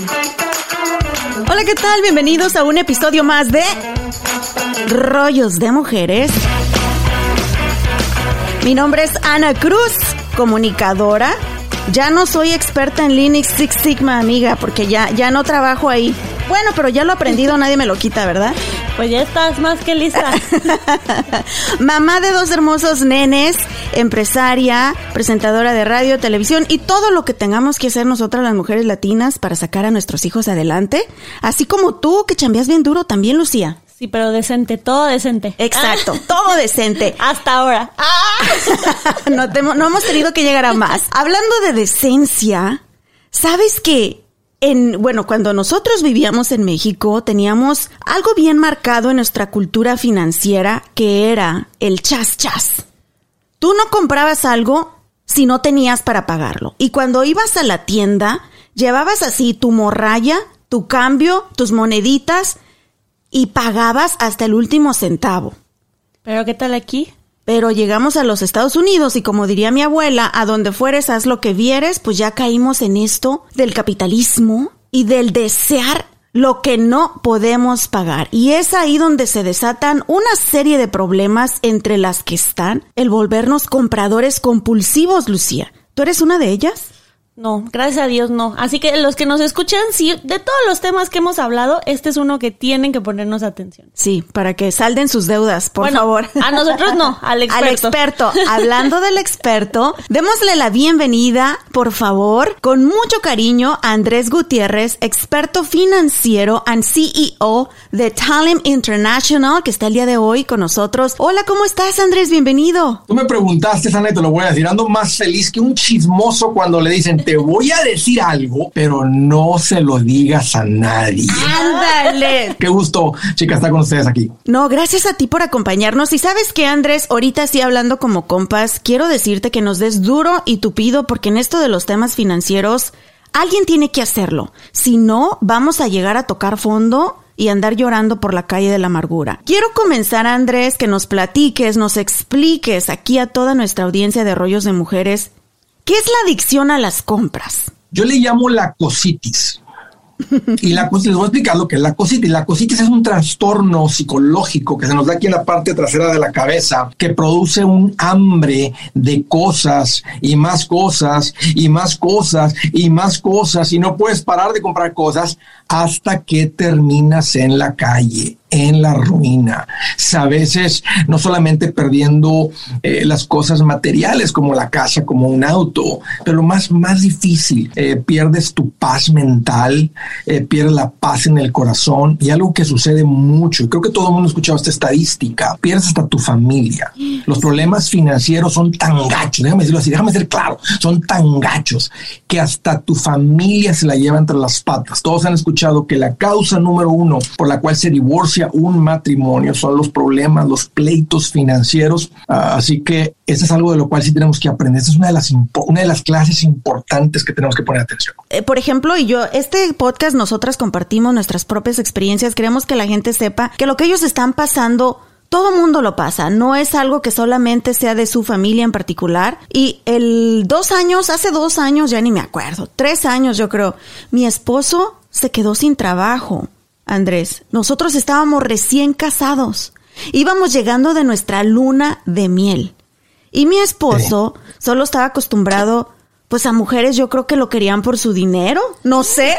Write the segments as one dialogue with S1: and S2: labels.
S1: Hola, ¿qué tal? Bienvenidos a un episodio más de Rollos de Mujeres. Mi nombre es Ana Cruz, comunicadora. Ya no soy experta en Linux Six Sigma, amiga, porque ya, ya no trabajo ahí. Bueno, pero ya lo he aprendido, nadie me lo quita, ¿verdad?
S2: Pues ya estás más que lista.
S1: Mamá de dos hermosos nenes, empresaria, presentadora de radio, televisión y todo lo que tengamos que hacer nosotras las mujeres latinas para sacar a nuestros hijos adelante. Así como tú, que chambeas bien duro también, Lucía.
S2: Sí, pero decente, todo decente.
S1: Exacto, todo decente.
S2: Hasta ahora.
S1: no, te- no hemos tenido que llegar a más. Hablando de decencia, ¿sabes qué? En, bueno, cuando nosotros vivíamos en México, teníamos algo bien marcado en nuestra cultura financiera que era el chas chas. Tú no comprabas algo si no tenías para pagarlo. Y cuando ibas a la tienda, llevabas así tu morralla, tu cambio, tus moneditas y pagabas hasta el último centavo.
S2: Pero ¿qué tal aquí?
S1: Pero llegamos a los Estados Unidos y como diría mi abuela, a donde fueres haz lo que vieres, pues ya caímos en esto del capitalismo y del desear lo que no podemos pagar. Y es ahí donde se desatan una serie de problemas entre las que están el volvernos compradores compulsivos, Lucía. ¿Tú eres una de ellas?
S2: No, gracias a Dios no. Así que los que nos escuchan, sí, de todos los temas que hemos hablado, este es uno que tienen que ponernos atención.
S1: Sí, para que salden sus deudas, por
S2: Bueno,
S1: favor.
S2: a nosotros no, al experto.
S1: Al experto. Hablando del experto, démosle la bienvenida, por favor, con mucho cariño a Andrés Gutiérrez, experto financiero and CEO de Talent International, que está el día de hoy con nosotros. Hola, ¿cómo estás, Andrés? Bienvenido.
S3: Tú me preguntaste, Sana, y te lo voy a decir. Ando más feliz que un chismoso cuando le dicen, te voy a decir algo, pero no se lo digas a nadie.
S1: Ándale.
S3: Qué gusto, chica, estar con ustedes aquí.
S1: No, gracias a ti por acompañarnos. Y sabes que, Andrés, ahorita sí hablando como compas, quiero decirte que nos des duro y tupido porque en esto de los temas financieros, alguien tiene que hacerlo. Si no, vamos a llegar a tocar fondo y andar llorando por la calle de la amargura. Quiero comenzar, Andrés, que nos platiques, nos expliques aquí a toda nuestra audiencia de rollos de mujeres, ¿qué es la adicción a las compras?
S3: Yo le llamo la cositis. Y la cositis, les voy a explicar lo que es la cositis. La cositis es un trastorno psicológico que se nos da aquí en la parte trasera de la cabeza, que produce un hambre de cosas y más cosas y más cosas y más cosas y no puedes parar de comprar cosas hasta que terminas en la calle, en la ruina. A veces no solamente perdiendo eh, las cosas materiales como la casa, como un auto, pero lo más, más difícil, eh, pierdes tu paz mental, eh, pierdes la paz en el corazón y algo que sucede mucho, y creo que todo el mundo ha escuchado esta estadística, pierdes hasta tu familia. Los problemas financieros son tan gachos, déjame decirlo así, déjame ser claro, son tan gachos que hasta tu familia se la lleva entre las patas. Todos han escuchado que la causa número uno por la cual se divorcia un matrimonio son los problemas, los pleitos financieros. Ah, así que eso es algo de lo cual sí tenemos que aprender. Esa es una de las, una de las clases importantes que tenemos que poner atención.
S1: Eh, por ejemplo, y yo, este podcast nosotras compartimos nuestras propias experiencias, queremos que la gente sepa que lo que ellos están pasando, todo mundo lo pasa, no es algo que solamente sea de su familia en particular. Y el dos años, hace dos años, ya ni me acuerdo, tres años yo creo, mi esposo se quedó sin trabajo, Andrés. Nosotros estábamos recién casados, íbamos llegando de nuestra luna de miel. Y mi esposo solo estaba acostumbrado, pues a mujeres yo creo que lo querían por su dinero, no sé.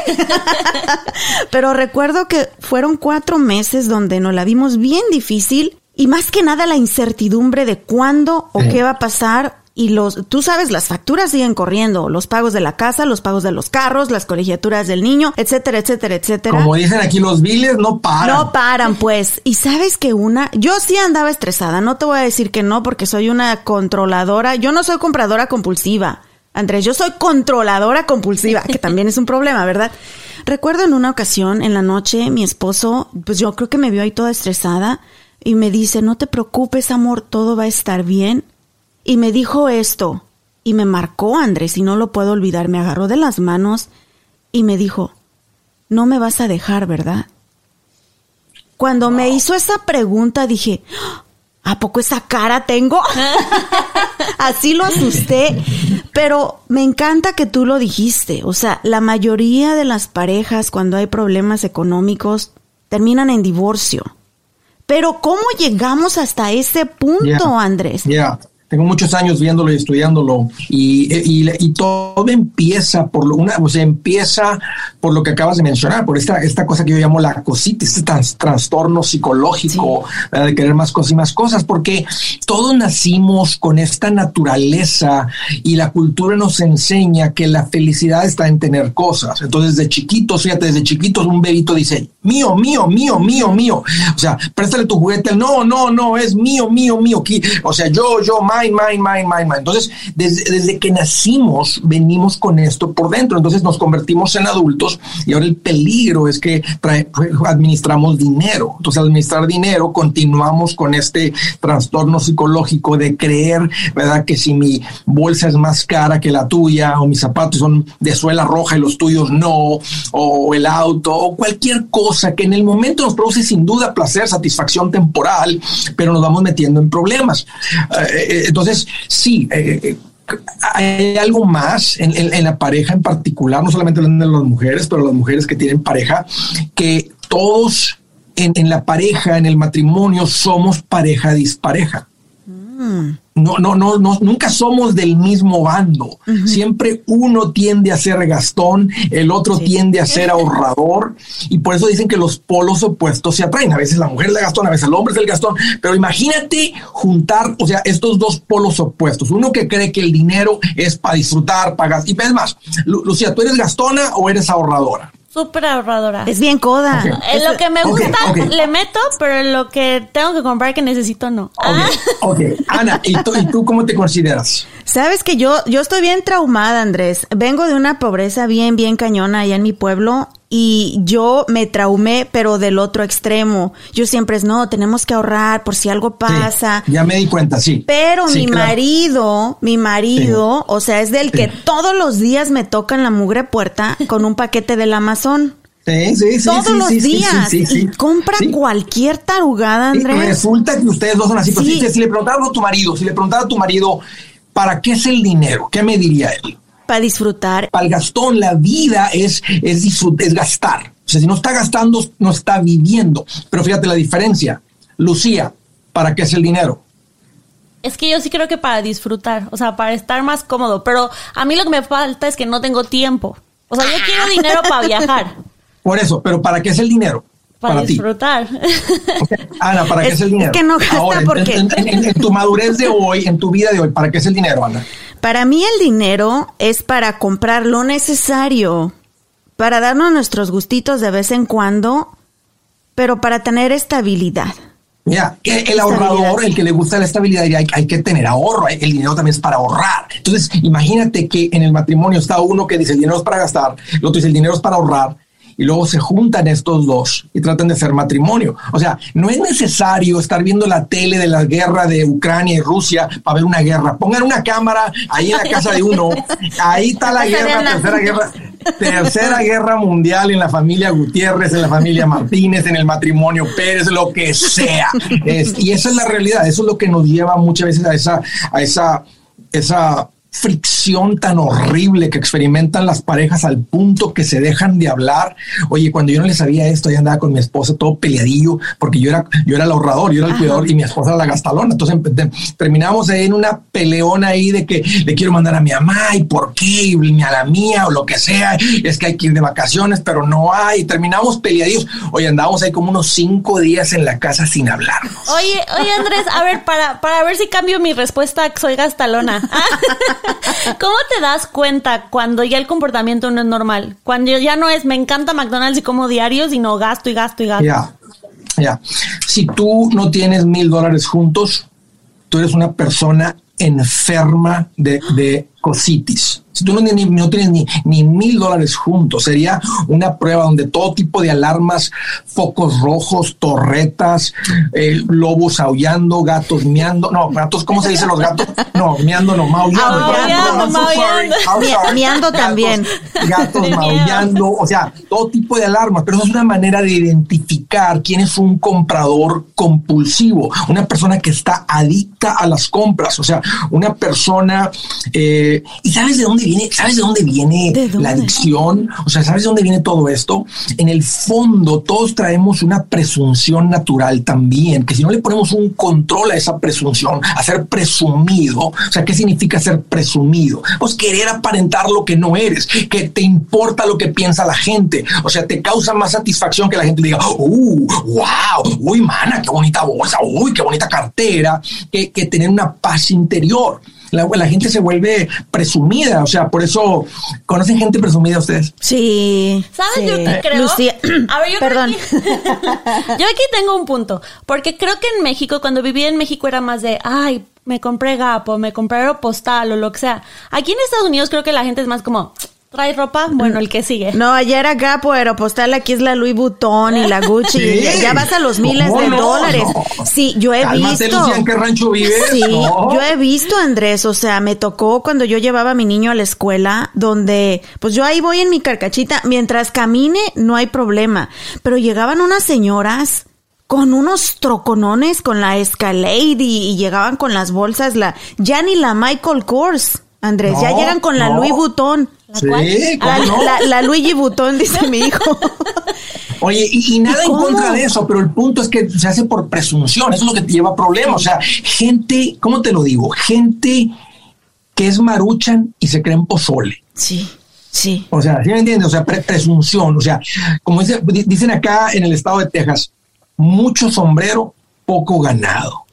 S1: Pero recuerdo que fueron cuatro meses donde nos la vimos bien difícil y más que nada la incertidumbre de cuándo o qué va a pasar y los, tú sabes, las facturas siguen corriendo, los pagos de la casa, los pagos de los carros, las colegiaturas del niño, etcétera, etcétera, etcétera.
S3: Como dicen aquí los biles, no paran.
S1: No paran, pues. Y sabes que una, yo sí andaba estresada, no te voy a decir que no, porque soy una controladora, yo no soy compradora compulsiva. Andrés, yo soy controladora compulsiva, que también es un problema, ¿verdad? Recuerdo en una ocasión, en la noche, mi esposo, pues yo creo que me vio ahí toda estresada y me dice, no te preocupes, amor, todo va a estar bien. Y me dijo esto, y me marcó Andrés, y no lo puedo olvidar, me agarró de las manos y me dijo, no me vas a dejar, ¿verdad? Cuando me hizo esa pregunta dije, ¿a poco esa cara tengo? Así lo asusté, pero me encanta que tú lo dijiste, o sea, la mayoría de las parejas cuando hay problemas económicos terminan en divorcio. Pero ¿cómo llegamos hasta ese punto,
S3: Yeah.
S1: Andrés?
S3: Tengo muchos años viéndolo y estudiándolo y, y, y todo empieza por lo, una, o sea, empieza por lo que acabas de mencionar, por esta, esta cosa que yo llamo la cosita, este trans- trastorno psicológico ¿verdad? de querer más cosas y más cosas, porque todos nacimos con esta naturaleza y la cultura nos enseña que la felicidad está en tener cosas. Entonces, de chiquitos, fíjate, desde chiquitos un bebito dice, mío, mío, mío, mío, mío. O sea, préstale tu juguete. No, no, no, es mío, mío, mío. O sea, yo, yo, mine, mine, mine, mine. Entonces, desde, desde que nacimos, venimos con esto por dentro. Entonces, nos convertimos en adultos y ahora el peligro es que administramos dinero. Entonces, administrar dinero, continuamos con este trastorno psicológico de creer, ¿verdad? Que si mi bolsa es más cara que la tuya o mis zapatos son de suela roja y los tuyos no, o el auto, o cualquier cosa que en el momento nos produce sin duda placer, satisfacción temporal, pero nos vamos metiendo en problemas. Eh, eh, entonces, sí, eh, eh, hay algo más en, en- en la pareja en particular, no solamente de las mujeres, pero las mujeres que tienen pareja, que todos en, en la pareja, en el matrimonio, somos pareja dispareja. No, no, no, no, nunca somos del mismo bando. Siempre uno tiende a ser gastón, el otro tiende a ser ahorrador, y por eso dicen que los polos opuestos se atraen. A veces la mujer es la gastón, a veces el hombre es el gastón, pero imagínate juntar, o sea, estos dos polos opuestos. Uno que cree que el dinero es para disfrutar, para gastar. Y es más, Lu- Lucía, ¿tú eres gastona o eres ahorradora?
S2: Súper ahorradora.
S1: Es bien coda.
S2: En lo que me gusta le meto, pero en lo que tengo que comprar que necesito no. Ah.
S3: Ana, ¿y tú, ¿y tú cómo te consideras?
S1: Sabes que yo, yo estoy bien traumada, Andrés. Vengo de una pobreza bien, bien cañona allá en mi pueblo y yo me traumé, pero del otro extremo. Yo siempre es, no, tenemos que ahorrar por si algo pasa.
S3: Sí, ya me di cuenta, sí.
S1: Pero
S3: Sí,
S1: mi
S3: claro.
S1: marido, mi marido, o sea, es del que todos los días me tocan la mugre puerta con un paquete del Amazon.
S3: Sí, sí, sí.
S1: todos
S3: sí,
S1: los
S3: sí,
S1: días.
S3: sí, sí,
S1: y compra cualquier tarugada, Andrés.
S3: Resulta que ustedes dos son así. Pero
S1: Sí.
S3: si, si le preguntaras a tu marido, si le preguntara a tu marido, ¿para qué es el dinero? ¿Qué me diría él?
S1: Para disfrutar.
S3: Para el Gastón, la vida es, es, es gastar. O sea, si no está gastando, no está viviendo. Pero fíjate la diferencia. Lucía, ¿para qué es el dinero?
S2: Es que yo sí creo que para disfrutar, o sea, para estar más cómodo, pero a mí lo que me falta es que no tengo tiempo. O sea, yo quiero dinero para viajar,
S3: Por eso, pero ¿para qué es el dinero?
S2: para, disfrutar.
S3: Ana, ¿para qué
S1: Es-
S3: el dinero?
S1: es que no gasta
S3: Ahora,
S1: porque-
S3: en, en- en- en tu madurez de hoy, en tu vida de hoy, ¿para qué es el dinero, Ana?
S1: Para mí el dinero es para comprar lo necesario, para darnos nuestros gustitos de vez en cuando, pero para tener estabilidad.
S3: Mira, el ahorrador, el que le gusta la estabilidad, diría, hay, hay que tener ahorro, el dinero también es para ahorrar. Entonces, imagínate que en el matrimonio está uno que dice el dinero es para gastar, el otro dice el dinero es para ahorrar, y luego se juntan estos dos y tratan de hacer matrimonio. O sea, no es necesario estar viendo la tele de la guerra de Ucrania y Rusia para ver una guerra. Pongan una cámara ahí en la casa de uno, ahí está la guerra, tercera guerra. Tercera guerra mundial en la familia Gutiérrez, en la familia Martínez, en el matrimonio Pérez, lo que sea. Es- y esa es la realidad. Eso es lo que nos lleva muchas veces a esa, a esa, esa fricción tan horrible que experimentan las parejas al punto que se dejan de hablar. Oye, cuando yo no le sabía esto, ya andaba con mi esposa todo peleadillo, porque yo era, yo era el ahorrador, yo era el cuidador y mi esposa era la gastalona. Entonces terminamos ahí en una peleona ahí de que le quiero mandar a mi mamá y por qué, y a la mía o lo que sea. Es que hay que ir de vacaciones, pero no hay. Terminamos peleadillos. Oye, andábamos ahí como unos cinco días en la casa sin hablarnos.
S2: Oye, oye, Andrés, a ver, para, para ver si cambio mi respuesta, soy gastalona. ¿Cómo te das cuenta cuando ya el comportamiento no es normal? Cuando ya no es me encanta McDonald's y como diario, sino gasto y gasto y gasto.
S3: Ya, ya. Si tú no tienes mil dólares juntos, tú eres una persona enferma de, de cositis. Si tú no, no tienes ni, ni mil dólares juntos, sería una prueba donde todo tipo de alarmas, focos rojos, torretas, eh, lobos aullando, gatos miando, no, gatos, ¿cómo se dice los gatos? No, miando, no, maullando.
S1: Miando también.
S3: Gatos maullando, o sea, todo tipo de alarmas, pero eso es una manera de identificar quién es un comprador compulsivo, una persona que está adicta a las compras, o sea, una persona... Eh, ¿Y sabes de dónde viene? ¿Sabes de dónde viene la adicción? O sea, ¿sabes de dónde viene todo esto? En el fondo, todos traemos una presunción natural también, que si no le ponemos un control a esa presunción, a ser presumido, o sea, ¿qué significa ser presumido? Pues querer aparentar lo que no eres, que te importa lo que piensa la gente, o sea, te causa más satisfacción que la gente diga, ¡uh, wow! ¡Uy, mana, qué bonita bolsa! ¡Uy, qué bonita cartera! Que, que tener una paz interior la, gente se vuelve presumida, o sea, por eso, ¿conocen gente presumida ustedes?
S2: Sí. ¿Sabes yo qué creo? Lucía. A ver, yo Perdón. yo aquí tengo un punto, porque creo que en México, cuando vivía en México era más de, ay, me compré Gapo, me compré Aeropostal o lo que sea. Aquí en Estados Unidos creo que la gente es más como, ¿Trae ropa? Bueno, el que sigue.
S1: No, allá era Gapo, Aeropostal, aquí es la Louis Vuitton y la Gucci. Ya, vas a los miles de dólares. Sí, yo he visto.
S3: ¿en qué rancho vives?
S1: Sí, yo he visto, Andrés. O sea, me tocó cuando yo llevaba a mi niño a la escuela, donde, pues yo ahí voy en mi carcachita. Mientras camine, no hay problema. Pero llegaban unas señoras con unos troconones con la Escalade y, y llegaban con las bolsas, la, ya ni la Michael Kors. Andrés, ya llegan con la Louis Vuitton.
S3: ¿La sí,
S1: la, la, Luigi Vuitton, dice mi hijo.
S3: Oye, y, nada en contra de eso, pero el punto es que se hace por presunción, eso es lo que te lleva a problemas. O sea, gente, ¿cómo te lo digo? Gente que es maruchan y se creen pozole.
S1: Sí. Sí.
S3: O sea, ¿sí me entiendes? O sea, presunción. O sea, como dicen acá en el estado de Texas, mucho sombrero, poco ganado.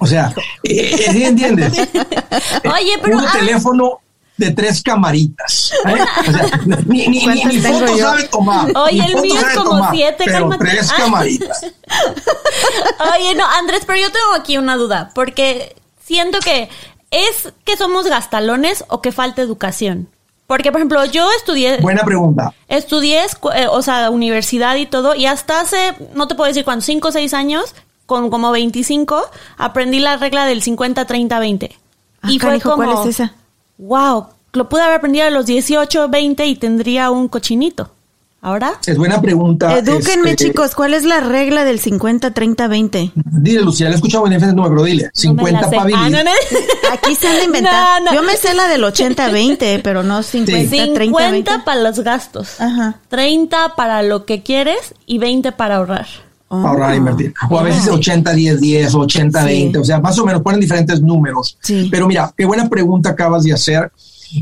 S3: O sea, eh, ¿sí entiendes?
S2: Oye, pero.
S3: Un teléfono de tres camaritas. ¿eh? O sea, ni, ni, ni, foto sabe tomar.
S2: Oye, el mío es como siete
S3: pero tres camaritas.
S2: Oye, no, Andrés, pero yo tengo aquí una duda, porque siento que es que somos gastalones o que falta educación. Porque, por ejemplo, yo estudié.
S3: Buena pregunta.
S2: Estudié, eh, o sea, universidad y todo, y hasta hace, no te puedo decir cuánto, cinco o seis años, con como 25, aprendí la regla del 50-30-20.
S1: Ah, y fue como, ¿cuál es esa?
S2: Wow, lo pude haber aprendido a los 18, 20 y tendría un cochinito. ¿Ahora?
S3: Es buena pregunta.
S1: Edúquenme, este, chicos, ¿cuál es la regla del 50, 30, 20?
S3: Dile, Lucía, la he escuchado en el número, dile. 50 para vivir.
S1: Ah, Aquí se han inventado. Yo me sé la del 80, 20, pero no 50, 30, 20.
S2: 50 para los gastos. Ajá. 30 para lo que quieres y 20 para ahorrar
S3: ahorrar e invertir. O a veces 80, 10, 10, 80, 20, o sea, más o menos ponen diferentes números. Pero mira, qué buena pregunta acabas de hacer.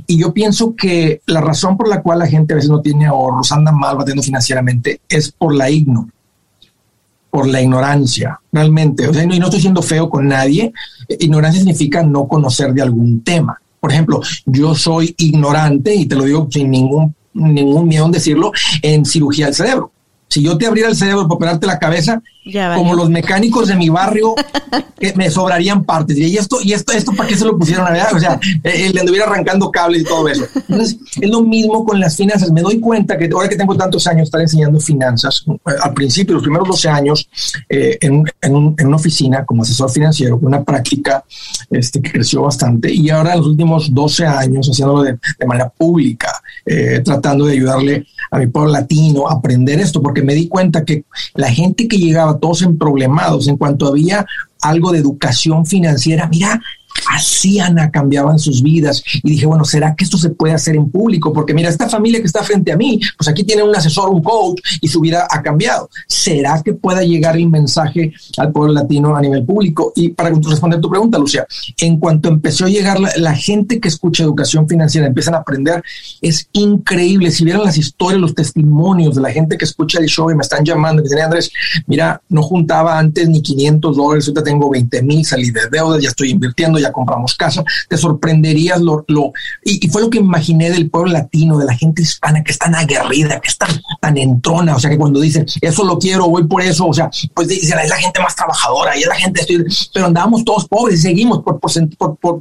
S3: Y yo pienso que la razón por la cual la gente a veces no tiene ahorros, anda mal batiendo financieramente, es por la igno, por la ignorancia, realmente. O sea, y no estoy siendo feo con nadie. Ignorancia significa no conocer de algún tema. Por ejemplo, yo soy ignorante, y te lo digo sin ningún, ningún miedo en decirlo, en cirugía del cerebro. Si yo te abriera el cerebro para operarte la cabeza, como los mecánicos de mi barrio, que me sobrarían partes. Y esto, y esto, esto, ¿para qué se lo pusieron a ver? O sea, eh, le anduviera arrancando cables y todo eso. Entonces, es lo mismo con las finanzas. Me doy cuenta que ahora que tengo tantos años estar enseñando finanzas, al principio, los primeros 12 años, eh, en, en, en, una oficina como asesor financiero, una práctica este, que creció bastante, y ahora en los últimos 12 años haciéndolo de, de manera pública, eh, tratando de ayudarle a mi pueblo latino a aprender esto, porque me di cuenta que la gente que llegaba todos en problemados en cuanto había algo de educación financiera, mira, Así Ana cambiaban sus vidas. Y dije, bueno, ¿será que esto se puede hacer en público? Porque mira, esta familia que está frente a mí, pues aquí tiene un asesor, un coach, y su vida ha cambiado. ¿Será que pueda llegar el mensaje al pueblo latino a nivel público? Y para responder tu pregunta, Lucia, en cuanto empezó a llegar la, gente que escucha educación financiera, empiezan a aprender, es increíble. Si vieran las historias, los testimonios de la gente que escucha el show y me están llamando, que dicen, Andrés, mira, no juntaba antes ni 500 dólares, ahorita tengo 20 mil, salí de deudas, ya estoy invirtiendo, ya compramos casa, te sorprenderías lo, lo y, fue lo que imaginé del pueblo latino, de la gente hispana que es tan aguerrida, que es tan, entrona, o sea que cuando dicen, eso lo quiero, voy por eso, o sea, pues es la gente más trabajadora y es la gente, pero andábamos todos pobres y seguimos por,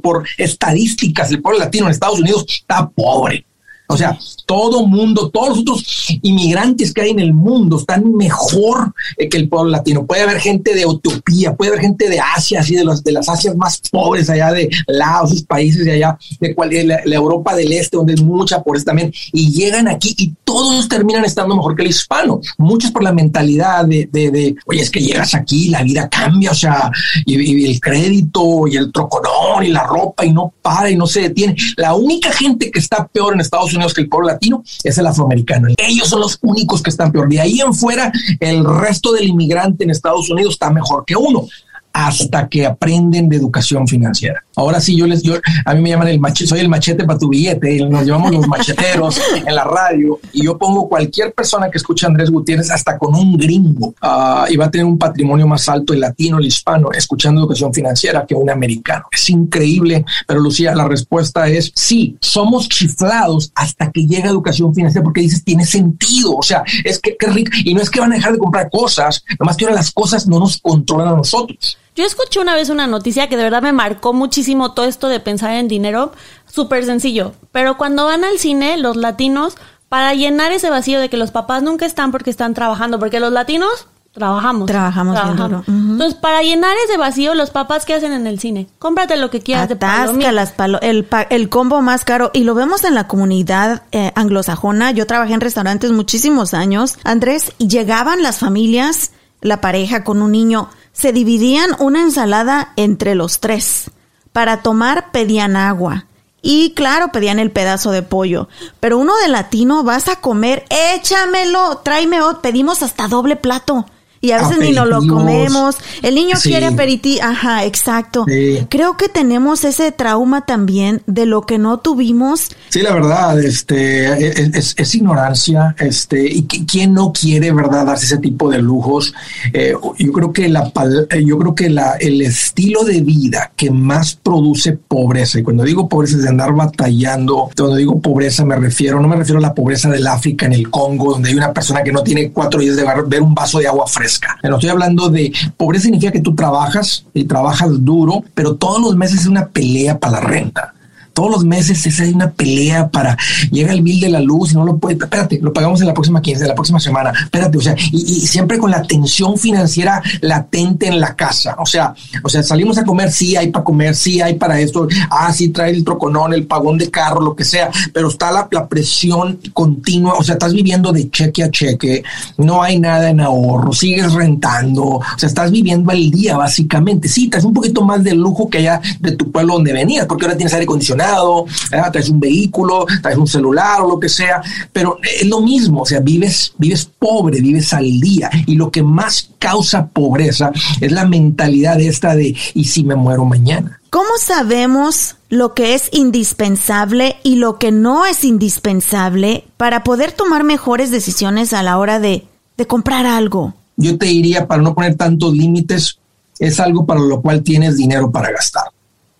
S3: por estadísticas, el pueblo latino en Estados Unidos está pobre o sea, todo mundo, todos los otros inmigrantes que hay en el mundo están mejor eh, que el pueblo latino. Puede haber gente de Etiopía, puede haber gente de Asia, así de, los, de las Asias más pobres allá de Laos, esos países de allá, de cual, la, Europa del Este, donde es mucha pobreza también, y llegan aquí y todos terminan estando mejor que el hispano. Muchos por la mentalidad de, de, oye, es que llegas aquí, la vida cambia, o sea, y, el crédito y el troconón y la ropa y no para y no se detiene. La única gente que está peor en Estados Unidos que el pueblo latino es el afroamericano. Ellos son los únicos que están peor. De ahí en fuera, el resto del inmigrante en Estados Unidos está mejor que uno hasta que aprenden de educación financiera. Ahora sí, yo les, yo, a mí me llaman el machete, soy el machete para tu billete, nos llamamos los macheteros en la radio, y yo pongo cualquier persona que escuche a Andrés Gutiérrez, hasta con un gringo, uh, y va a tener un patrimonio más alto el latino, el hispano, escuchando educación financiera que un americano. Es increíble, pero Lucía, la respuesta es sí, somos chiflados hasta que llega educación financiera, porque dices, tiene sentido, o sea, es que, qué rico, y no es que van a dejar de comprar cosas, nomás que ahora las cosas no nos controlan a nosotros.
S2: Yo escuché una vez una noticia que de verdad me marcó muchísimo todo esto de pensar en dinero. Súper sencillo. Pero cuando van al cine, los latinos, para llenar ese vacío de que los papás nunca están porque están trabajando, porque los latinos trabajamos.
S1: Trabajamos,
S2: Entonces, para llenar ese vacío, los papás, ¿qué hacen en el cine? Cómprate lo que quieras de
S1: las palo el, el combo más caro. Y lo vemos en la comunidad eh, anglosajona. Yo trabajé en restaurantes muchísimos años, Andrés, y llegaban las familias, la pareja con un niño se dividían una ensalada entre los tres. Para tomar pedían agua. Y claro, pedían el pedazo de pollo. Pero uno de latino, vas a comer, échamelo, tráeme, pedimos hasta doble plato y a veces ni nos lo comemos. El niño quiere aperitivo. Ajá, exacto. Creo que tenemos ese trauma también de lo que no tuvimos.
S3: Sí, la verdad, este, e, e, es, ignorancia, este, y quién no quiere, verdad, darse ese tipo de lujos. Eh, yo creo que la, eh, yo creo que la, el estilo de vida que más produce pobreza, y cuando digo pobreza es de andar batallando, cuando digo pobreza me refiero, no me refiero a la pobreza del África en el Congo, donde hay una persona que no tiene cuatro días de ver un vaso de agua fresca pero estoy hablando de pobreza significa que tú trabajas y trabajas duro, pero todos los meses es una pelea para la renta todos los meses es hay una pelea para llega el bill de la luz y no lo puede, espérate, lo pagamos en la próxima 15, de la próxima semana, espérate, o sea, y, siempre con la tensión financiera latente en la casa, o sea, o sea, salimos a comer, sí hay para comer, sí hay para esto, ah, sí trae el troconón, el pagón de carro, lo que sea, pero está la, presión continua, o sea, estás viviendo de cheque a cheque, no hay nada en ahorro, sigues rentando, o sea, estás viviendo al día básicamente, sí, traes un poquito más de lujo que allá de tu pueblo donde venías, porque ahora tienes aire acondicionado, traes un vehículo, traes un celular o lo que sea, pero es lo mismo, o sea, vives, vives pobre, vives al día y lo que más causa pobreza es la mentalidad esta de ¿y si me muero mañana?
S1: ¿Cómo sabemos lo que es indispensable y lo que no es indispensable para poder tomar mejores decisiones a la hora de, de comprar algo?
S3: Yo te diría, para no poner tantos límites, es algo para lo cual tienes dinero para gastar.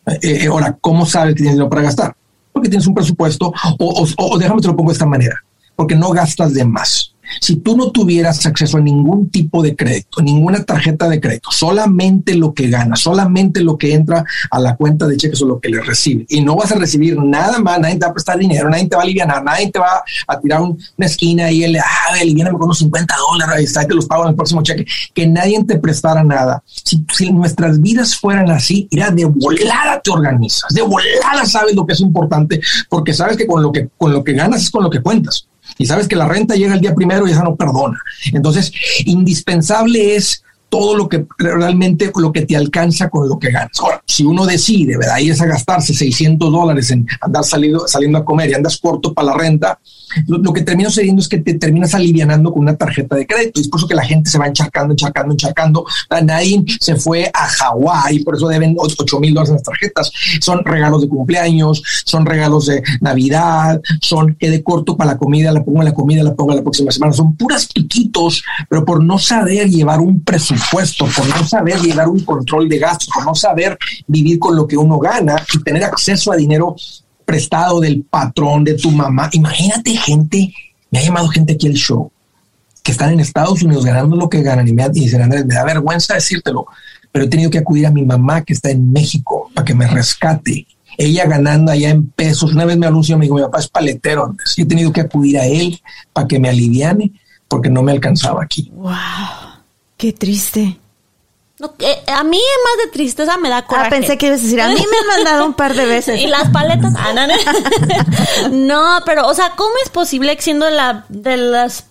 S3: Eh, eh, ahora, ¿cómo sabes que tienes dinero para gastar? Porque tienes un presupuesto, o, o déjame te lo pongo de esta manera, porque no gastas de más. Si tú no tuvieras acceso a ningún tipo de crédito, ninguna tarjeta de crédito, solamente lo que ganas, solamente lo que entra a la cuenta de cheques o lo que le recibe, y no vas a recibir nada más, nadie te va a prestar dinero, nadie te va a aliviar, nadie te va a tirar una esquina y él, ah, aliviana con unos 50 dólares, y te los pago en el próximo cheque, que nadie te prestara nada. Si, si nuestras vidas fueran así, irá de volada te organizas, de volada sabes lo que es importante, porque sabes que con lo que, con lo que ganas es con lo que cuentas y sabes que la renta llega el día primero y esa no perdona. Entonces, indispensable es todo lo que realmente lo que te alcanza con lo que ganas. Ahora, si uno decide, ¿verdad? Ir a gastarse 600 dólares en andar saliendo, saliendo a comer y andas corto para la renta, lo, que termina sucediendo es que te terminas alivianando con una tarjeta de crédito. Y es por eso que la gente se va encharcando, encharcando, encharcando. Nadie se fue a Hawái, por eso deben 8 mil dólares en las tarjetas. Son regalos de cumpleaños, son regalos de Navidad, son que de corto para la comida, la pongo en la comida, la pongo la próxima semana. Son puras piquitos, pero por no saber llevar un presupuesto, por no saber llevar un control de gastos, por no saber vivir con lo que uno gana y tener acceso a dinero prestado del patrón de tu mamá. Imagínate gente, me ha llamado gente aquí al show, que están en Estados Unidos ganando lo que ganan y me dicen, Andrés, me da vergüenza decírtelo, pero he tenido que acudir a mi mamá que está en México para que me rescate. Ella ganando allá en pesos. Una vez me anunció, me dijo, mi papá es paletero. He tenido que acudir a él para que me aliviane porque no me alcanzaba aquí.
S1: ¡Wow! ¡Qué triste!
S2: a mí más de tristeza me da ah, coraje.
S1: Ah, pensé que ibas a decir, a mí me han mandado un par de veces.
S2: y las paletas. Ah, no, pero, o sea, ¿cómo es posible que siendo la de las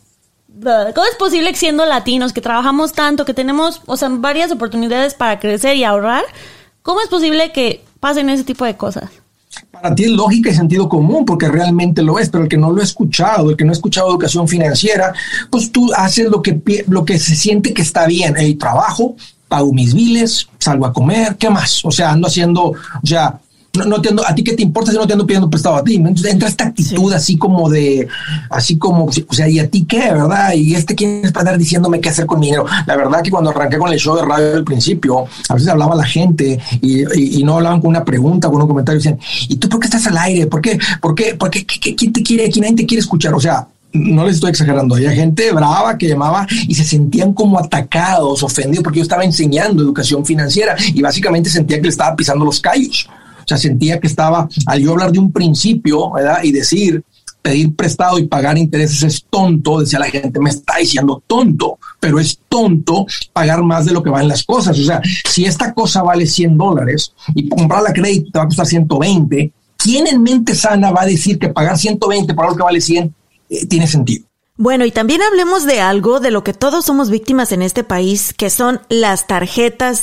S2: ¿Cómo es posible que siendo latinos, que trabajamos tanto, que tenemos, o sea, varias oportunidades para crecer y ahorrar, cómo es posible que pasen ese tipo de cosas?
S3: Para ti es lógica y sentido común, porque realmente lo es, pero el que no lo ha escuchado, el que no ha escuchado educación financiera, pues tú haces lo que, lo que se siente que está bien. El trabajo, pago mis biles, salgo a comer, ¿qué más? O sea, ando haciendo, sea, no, no te ando, a ti qué te importa si no te ando pidiendo prestado a ti. Entonces entra esta actitud así como de, así como, o sea, ¿y a ti qué, verdad? Y este quién es para andar diciéndome qué hacer con mi dinero. La verdad que cuando arranqué con el show de radio al principio, a veces hablaba la gente y, y, no hablaban con una pregunta, con un comentario, decían, ¿y tú por qué estás al aire? ¿Por qué? ¿Por qué? ¿Por qué? ¿Quién te quiere? ¿Quién nadie te quiere escuchar? O sea, no les estoy exagerando, había gente brava que llamaba y se sentían como atacados, ofendidos, porque yo estaba enseñando educación financiera y básicamente sentía que le estaba pisando los callos. O sea, sentía que estaba, al yo hablar de un principio, ¿verdad? Y decir, pedir prestado y pagar intereses es tonto, decía la gente, me está diciendo tonto, pero es tonto pagar más de lo que valen las cosas. O sea, si esta cosa vale 100 dólares y comprarla a crédito te va a costar 120, ¿quién en mente sana va a decir que pagar 120 por algo que vale 100 eh, tiene sentido.
S1: Bueno, y también hablemos de algo de lo que todos somos víctimas en este país, que son las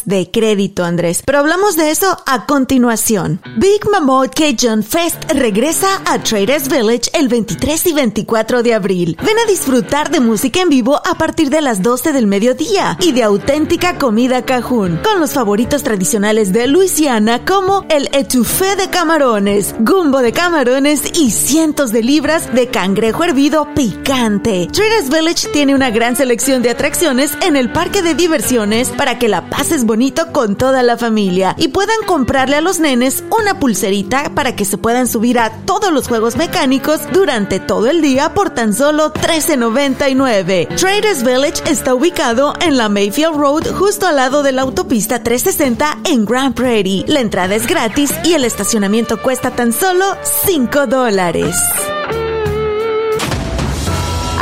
S1: de crédito, Andrés. Pero hablamos de eso a continuación. Big Mammoth Cajun Fest regresa a Traders Village el 23 y 24 de abril. Ven a disfrutar de música en vivo a partir de las 12 del mediodía y de auténtica comida cajún, con los favoritos tradicionales de Luisiana como el etouffee de camarones, gumbo de camarones y cientos de libras de cangrejo hervido picante Traders Village tiene una gran selección de atracciones en el parque de diversiones para que la pases bonito con toda la familia y puedan comprarle a los nenes una pulserita para que se puedan subir a todos los juegos mecánicos durante todo el día por tan solo $13.99. Traders Village está ubicado en la Mayfield Road justo al lado de la autopista 360 en Grand Prairie. La entrada es gratis y el estacionamiento cuesta tan solo 5 dólares.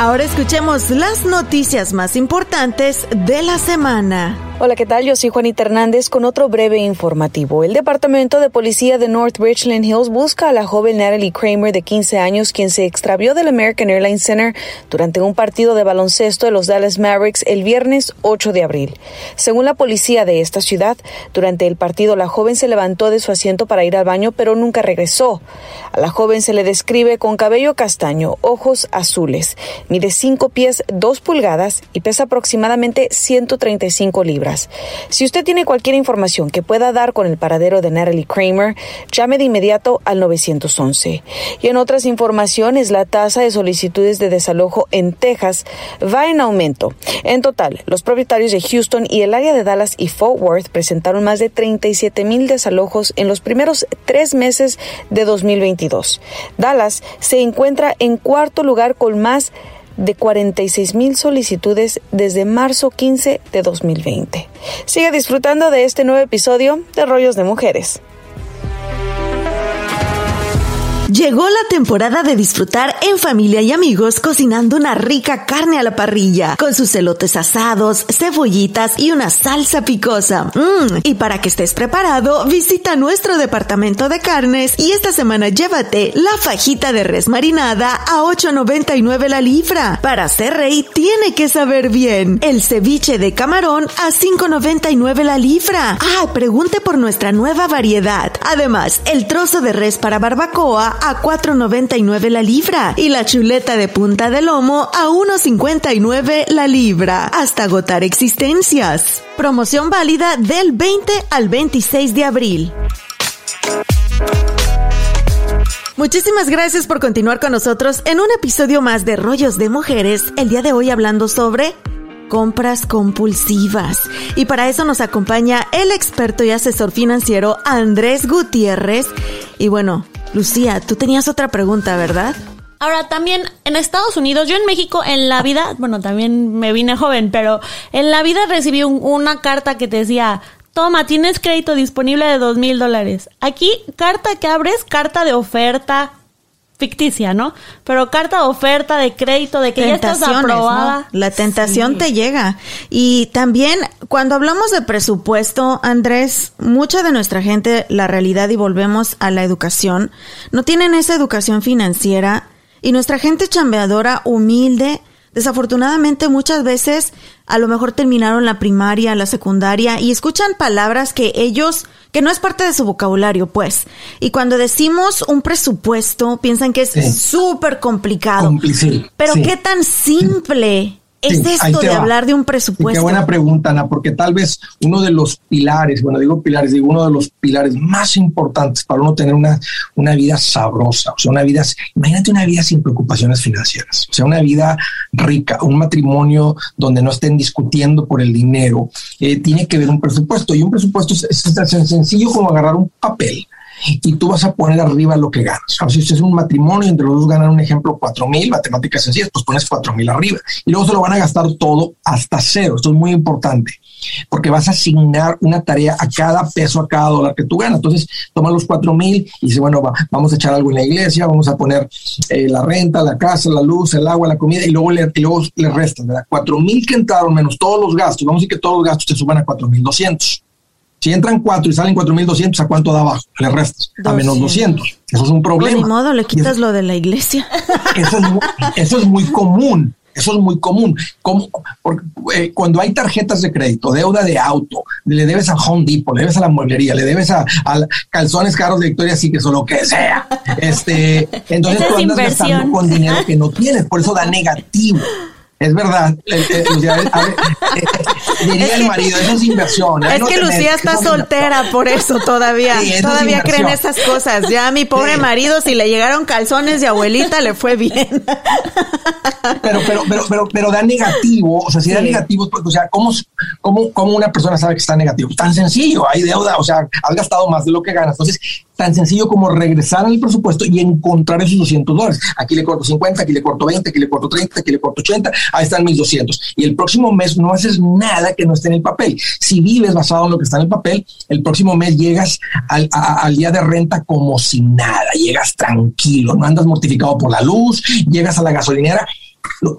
S1: Ahora escuchemos las noticias más importantes de la semana.
S4: Hola, ¿qué tal? Yo soy Juanita Hernández con otro breve informativo. El Departamento de Policía de North Richland Hills busca a la joven Natalie Kramer de 15 años, quien se extravió del American Airlines Center durante un partido de baloncesto de los Dallas Mavericks el viernes 8 de abril. Según la policía de esta ciudad, durante el partido la joven se levantó de su asiento para ir al baño, pero nunca regresó. A la joven se le describe con cabello castaño, ojos azules, mide 5 pies 2 pulgadas y pesa aproximadamente 135 libras. Si usted tiene cualquier información que pueda dar con el paradero de Natalie Kramer, llame de inmediato al 911. Y en otras informaciones, la tasa de solicitudes de desalojo en Texas va en aumento. En total, los propietarios de Houston y el área de Dallas y Fort Worth presentaron más de 37 mil desalojos en los primeros tres meses de 2022. Dallas se encuentra en cuarto lugar con más 46 mil solicitudes desde marzo 15 de 2020. Sigue disfrutando de este nuevo episodio de Rollos de Mujeres.
S1: Llegó la temporada de disfrutar en familia y amigos cocinando una rica carne a la parrilla, con sus elotes asados, cebollitas y una salsa picosa. Mmm, y para que estés preparado, visita nuestro departamento de carnes y esta semana llévate la fajita de res marinada a 8.99 la libra. Para ser rey tiene que saber bien. El ceviche de camarón a 5.99 la libra. Ah, pregunte por nuestra nueva variedad. Además, el trozo de res para barbacoa a 4.99 la libra y la chuleta de punta de lomo a 1.59 la libra. Hasta agotar existencias. Promoción válida del 20 al 26 de abril. Muchísimas gracias por continuar con nosotros en un episodio más de Rollos de Mujeres, el día de hoy hablando sobre compras compulsivas. Y para eso nos acompaña el experto y asesor financiero Andrés Gutiérrez. Y bueno, Lucía, tú tenías otra pregunta, ¿verdad?
S2: Ahora también en Estados Unidos, yo en México en la vida, bueno, también me vine joven, pero en la vida recibí una carta que te decía, toma, tienes crédito disponible de dos mil dólares. Aquí, carta que abres, carta de oferta ficticia, ¿no? Pero carta de oferta de crédito, de que ya estás aprobada.
S1: La tentación te llega. Y también, cuando hablamos de presupuesto, Andrés, mucha de nuestra gente, la realidad, y volvemos a la educación, no tienen esa educación financiera. Y nuestra gente chambeadora, humilde, desafortunadamente muchas veces a lo mejor terminaron la primaria, la secundaria y escuchan palabras que ellos, que no es parte de su vocabulario, pues. Y cuando decimos un presupuesto, piensan que es súper complicado. Pero qué tan simple es esto de hablar de un presupuesto?
S3: qué buena pregunta, Ana, porque tal vez uno de los pilares, bueno, digo pilares, digo uno de los pilares más importantes para uno tener una, una vida sabrosa, o sea, una vida, imagínate una vida sin preocupaciones financieras, o sea, una vida rica, un matrimonio donde no estén discutiendo por el dinero, eh, tiene que ver un presupuesto y un presupuesto es, es tan sencillo como agarrar un papel y tú vas a poner arriba lo que ganas. si es un matrimonio entre los dos ganan un ejemplo cuatro mil, matemáticas sencillas, pues pones cuatro mil arriba y luego se lo van a gastar todo hasta cero. Esto es muy importante porque vas a asignar una tarea a cada peso, a cada dólar que tú ganas. Entonces, toma los cuatro mil y dice, bueno, vamos a echar algo en la iglesia, vamos a poner eh, la renta, la casa, la luz, el agua, la comida y luego le, y luego le restan, mil que entraron menos todos los gastos, vamos a decir que todos los gastos te suban a cuatro mil doscientos. Si entran cuatro y salen 4.200, ¿a cuánto da abajo? Le restas. A menos 200. Eso es un problema.
S1: De modo, le quitas lo de la iglesia.
S3: Eso es, muy, común. Eso es muy común. Como, eh, cuando hay tarjetas de crédito, deuda de auto, le debes a Home Depot, le debes a la mueblería, le debes a, calzones caros de Victoria sí o lo que sea. Este, entonces tú andas gastando con dinero que no tienes, por eso da negativo. Es verdad. Eh, eh, eh, diría el marido, eso es inversión.
S1: Es que Lucía está soltera, por eso todavía. todavía creen esas cosas. Ya a mi pobre marido, si le llegaron calzones de abuelita, le fue bien.
S3: Pero, pero, pero, pero, pero da negativo. O sea, si da negativo, pues, o sea, ¿cómo, cómo, ¿cómo una persona sabe que está negativo? Tan sencillo, hay deuda, o sea, has gastado más de lo que ganas. Entonces, tan sencillo como regresar al presupuesto y encontrar esos 200 dólares. Aquí le corto 50, aquí le corto 20, aquí le corto 30, aquí le corto 80, ahí están mis 200. Y el próximo mes no haces nada que no esté en el papel. Si vives basado en lo que está en el papel, el próximo mes llegas al, al día de renta como si nada, llegas tranquilo, no andas mortificado por la luz, llegas a la gasolinera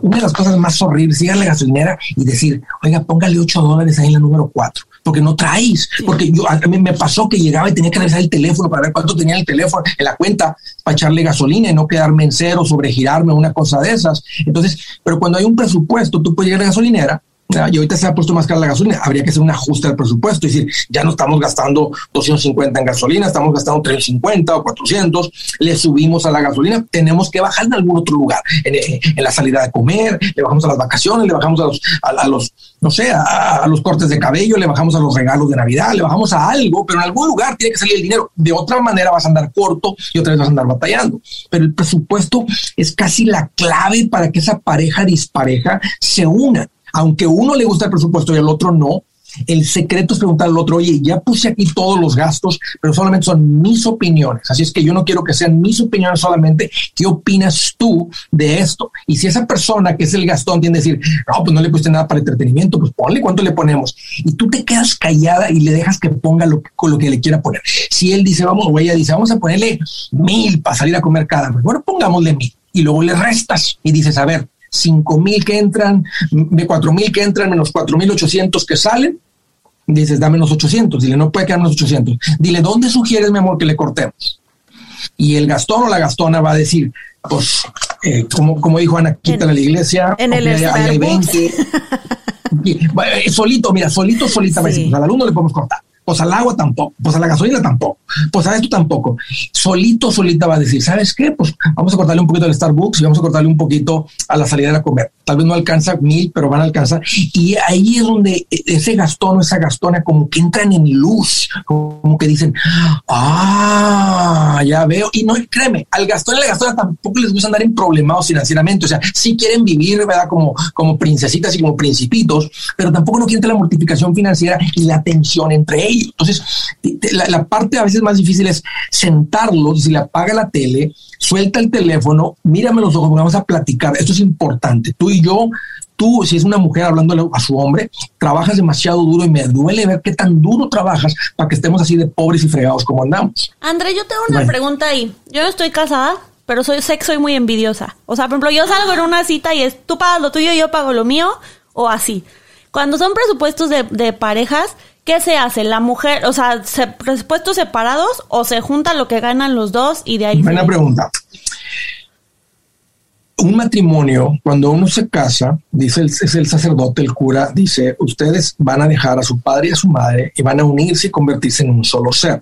S3: una de las cosas más horribles, ir a la gasolinera y decir, oiga, póngale 8 dólares ahí en la número 4 porque no traes. Porque yo, a mí me pasó que llegaba y tenía que revisar el teléfono para ver cuánto tenía el teléfono en la cuenta para echarle gasolina y no quedarme en cero, sobregirarme, una cosa de esas. Entonces, pero cuando hay un presupuesto, tú puedes llegar a la gasolinera y ahorita se ha puesto más cara la gasolina, habría que hacer un ajuste al presupuesto, es decir, ya no estamos gastando 250 en gasolina, estamos gastando 350 o 400, le subimos a la gasolina, tenemos que bajar en algún otro lugar, en, eh, la salida de comer, le bajamos a las vacaciones, le bajamos a, los no sé, a, los cortes de cabello, le bajamos a los regalos de Navidad, le bajamos a algo, pero en algún lugar tiene que salir el dinero. De otra manera vas a andar corto y otra vez vas a andar batallando. Pero el presupuesto es casi la clave para que esa pareja dispareja se una aunque uno le gusta el presupuesto y al otro no, El secreto es preguntar al otro, oye, ya puse aquí todos los gastos, pero solamente son mis opiniones. Así es que yo no quiero que sean mis opiniones solamente. ¿Qué opinas tú de esto? Y si esa persona que es el gastón tiene que decir, no, pues no le puse nada para entretenimiento, pues ponle cuánto le ponemos. Y tú te quedas callada y le dejas que ponga lo, con lo que le quiera poner. Si él dice, vamos, o ella dice, vamos a ponerle mil para salir a comer cada vez, bueno, pongámosle mil. Y luego le restas y dices, a ver, cinco mil que entran, de cuatro mil que entran, menos cuatro mil ochocientos que salen, dices, dame los 800. Dile, no puede quedar menos 800. Dile, ¿dónde sugieres, mi amor, que le cortemos? Y el gastón o la gastona va a decir, pues, eh, como, como dijo Ana, quítale la iglesia.
S2: En el
S3: ahí hay 20. Eh, solito, mira, solito, solita, va a decir, pues al alumno le podemos cortar pues al agua tampoco, pues a la gasolina tampoco, pues a esto tampoco. Solito, solita va a decir, ¿sabes qué? Pues vamos a cortarle un poquito al Starbucks y vamos a cortarle un poquito a la salida de comer. Tal vez no alcanza mil, pero van a alcanzar. Y ahí es donde ese gastón o esa gastona como que entran en luz, como que dicen, ah, ya veo. Y no, créeme, al gastón y a la gastona tampoco les gusta andar en problemados financieramente. O sea, sí quieren vivir, ¿verdad? Como, como princesitas y como principitos, pero tampoco no quieren la mortificación financiera y la tensión entre ellos entonces, la, parte a veces más difícil es sentarlos, si le apaga la tele, suelta el teléfono, mírame los ojos, vamos a platicar. Esto es importante. Tú y yo, tú, si es una mujer hablando a su hombre, trabajas demasiado duro y me duele ver qué tan duro trabajas para que estemos así de pobres y fregados como andamos.
S2: André, yo tengo una pregunta ahí. Yo no estoy casada, pero soy, sé que soy muy envidiosa. O sea, por ejemplo, yo salgo en una cita y es tú pagas lo tuyo, yo pago lo mío, o así. Cuando son presupuestos de, de parejas, ¿Qué se hace? La mujer, o sea, se, presupuestos separados o se junta lo que ganan los dos y de ahí.
S3: Buena pregunta. Un matrimonio, cuando uno se casa, dice el, es el sacerdote, el cura, dice, ustedes van a dejar a su padre y a su madre y van a unirse y convertirse en un solo ser.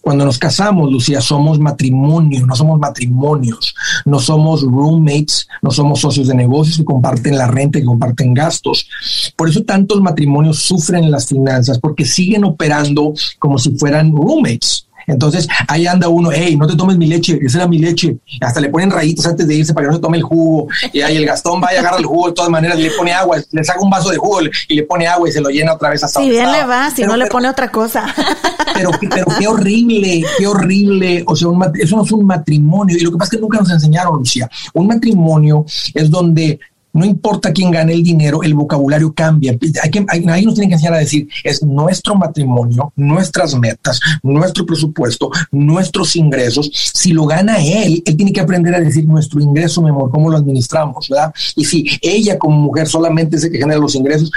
S3: Cuando nos casamos, Lucía, somos matrimonio, no somos matrimonios, no somos roommates, no somos socios de negocios que comparten la renta, y comparten gastos. Por eso tantos matrimonios sufren las finanzas, porque siguen operando como si fueran roommates. Entonces ahí anda uno, hey, no te tomes mi leche, esa era mi leche. Hasta le ponen rayitos antes de irse para que no se tome el jugo. Y ahí el Gastón va y agarra el jugo de todas maneras le pone agua, le saca un vaso de jugo y le pone agua y se lo llena otra vez hasta
S2: Si bien le va, si no le pone otra cosa.
S3: Pero, pero qué horrible, qué horrible. O sea, eso no es un matrimonio. Y lo que pasa es que nunca nos enseñaron, Lucía. Un matrimonio es donde no importa quién gane el dinero, el vocabulario cambia. Hay que, ahí nos tienen que enseñar a decir, es nuestro matrimonio, nuestras metas, nuestro presupuesto, nuestros ingresos. Si lo gana él, él tiene que aprender a decir nuestro ingreso, mi amor, cómo lo administramos, ¿verdad? Y si ella como mujer solamente es el que genera los ingresos,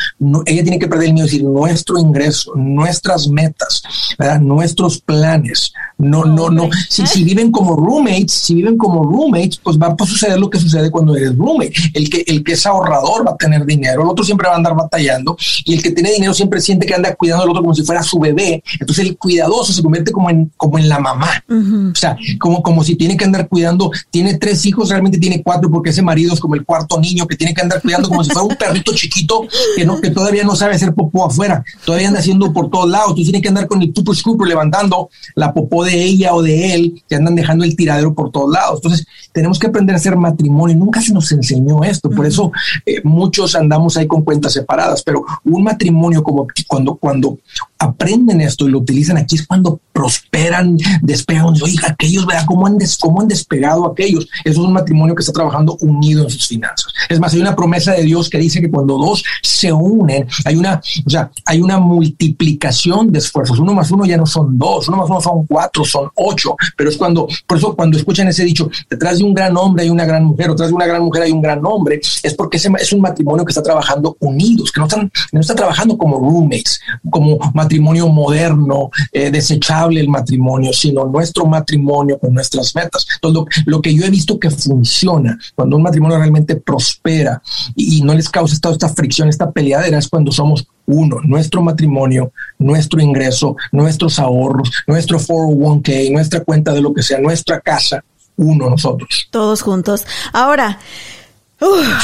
S3: ella tiene que aprender el mío, decir nuestro ingreso, nuestras metas, ¿verdad? Nuestros planes. No, no, no. Si, si viven como roommates, si viven como roommates, pues va a suceder lo que sucede cuando eres roommate. El que, el que es ahorrador va a tener dinero, el otro siempre va a andar batallando y el que tiene dinero siempre siente que anda cuidando al otro como si fuera su bebé. Entonces el cuidadoso se convierte como en, como en la mamá. O sea, como, como si tiene que andar cuidando, tiene tres hijos, realmente tiene cuatro porque ese marido es como el cuarto niño que tiene que andar cuidando como si fuera un perrito chiquito que, no, que todavía no sabe hacer popó afuera, todavía anda haciendo por todos lados. Entonces tiene que andar con el super scooper levantando la popó de ella o de él, que andan dejando el tiradero por todos lados. Entonces tenemos que aprender a hacer matrimonio. Nunca se nos enseñó esto. Por eso eso eh, muchos andamos ahí con cuentas separadas, pero un matrimonio como cuando, cuando aprenden esto y lo utilizan aquí es cuando prosperan, despegan, oiga, aquellos, vea cómo han, cómo han despegado aquellos. Eso es un matrimonio que está trabajando unido en sus finanzas. Es más, hay una promesa de Dios que dice que cuando dos se unen, hay una, o sea, hay una multiplicación de esfuerzos. Uno más uno ya no son dos, uno más uno son cuatro, son ocho, pero es cuando, por eso cuando escuchan ese dicho, detrás de un gran hombre hay una gran mujer, o detrás de una gran mujer hay un gran hombre, es porque es un matrimonio que está trabajando unidos, que no están, no está trabajando como roommates, como matrimonio moderno, eh, desechable el matrimonio, sino nuestro matrimonio con nuestras metas. Entonces, lo, que yo he visto que funciona cuando un matrimonio realmente prospera y, no les causa esta, esta fricción, esta peleadera, es cuando somos uno, nuestro matrimonio, nuestro ingreso, nuestros ahorros, nuestro 401k, nuestra cuenta de lo que sea, nuestra casa, uno nosotros.
S1: Todos juntos. Ahora,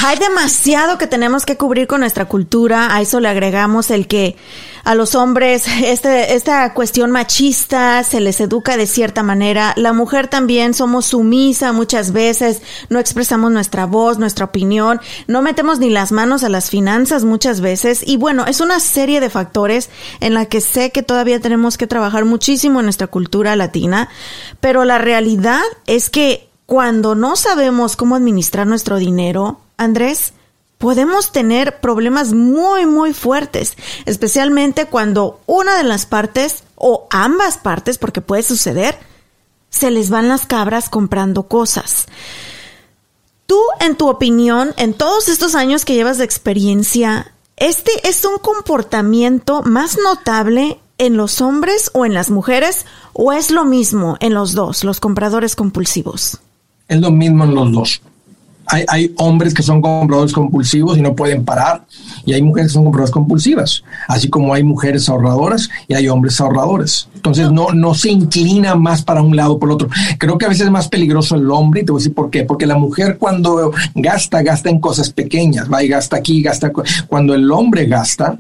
S1: hay demasiado que tenemos que cubrir con nuestra cultura. A eso le agregamos el que a los hombres este, esta cuestión machista se les educa de cierta manera. La mujer también somos sumisa muchas veces, no expresamos nuestra voz, nuestra opinión, no metemos ni las manos a las finanzas muchas veces. Y bueno, es una serie de factores en la que sé que todavía tenemos que trabajar muchísimo en nuestra cultura latina, pero la realidad es que cuando no sabemos cómo administrar nuestro dinero, Andrés, podemos tener problemas muy, muy fuertes, especialmente cuando una de las partes o ambas partes, porque puede suceder, se les van las cabras comprando cosas. Tú, en tu opinión, en todos estos años que llevas de experiencia, ¿este es un comportamiento más notable en los hombres o en las mujeres o es lo mismo en los dos, los compradores compulsivos?
S3: Es lo mismo en los dos hay, hombres que son compradores compulsivos y no pueden parar, y hay mujeres que son compradoras compulsivas, así como hay mujeres ahorradoras y hay hombres ahorradores. Entonces no, no se inclina más para un lado o por el otro. Creo que a veces es más peligroso el hombre, y te voy a decir por qué, porque la mujer cuando gasta, gasta en cosas pequeñas, va y gasta aquí, gasta. Cuando el hombre gasta,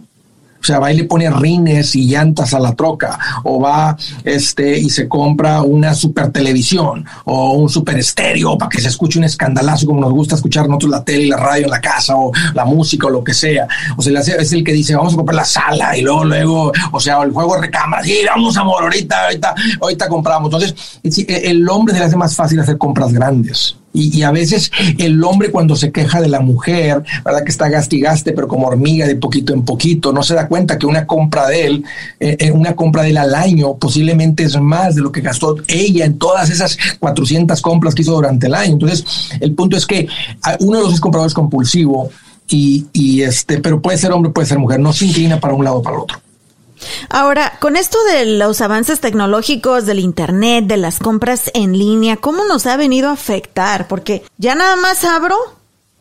S3: o sea, va y le pone rines y llantas a la troca, o va este, y se compra una super televisión o un super estéreo para que se escuche un escandalazo como nos gusta escuchar nosotros la tele la radio en la casa o la música o lo que sea. O sea, es el que dice, vamos a comprar la sala y luego, luego, o sea, el juego de recámara, sí, vamos amor, ahorita, ahorita, ahorita compramos. Entonces, el hombre se le hace más fácil hacer compras grandes. Y, a veces el hombre cuando se queja de la mujer, ¿verdad? Que está gastigaste, pero como hormiga de poquito en poquito, no se da cuenta que una compra de él, eh, eh, una compra de él al año, posiblemente es más de lo que gastó ella en todas esas 400 compras que hizo durante el año. Entonces, el punto es que uno de los es comprador compulsivo y, y este, pero puede ser hombre, puede ser mujer, no se inclina para un lado o para el otro.
S1: Ahora, con esto de los avances tecnológicos del Internet, de las compras en línea, ¿cómo nos ha venido a afectar? Porque ya nada más abro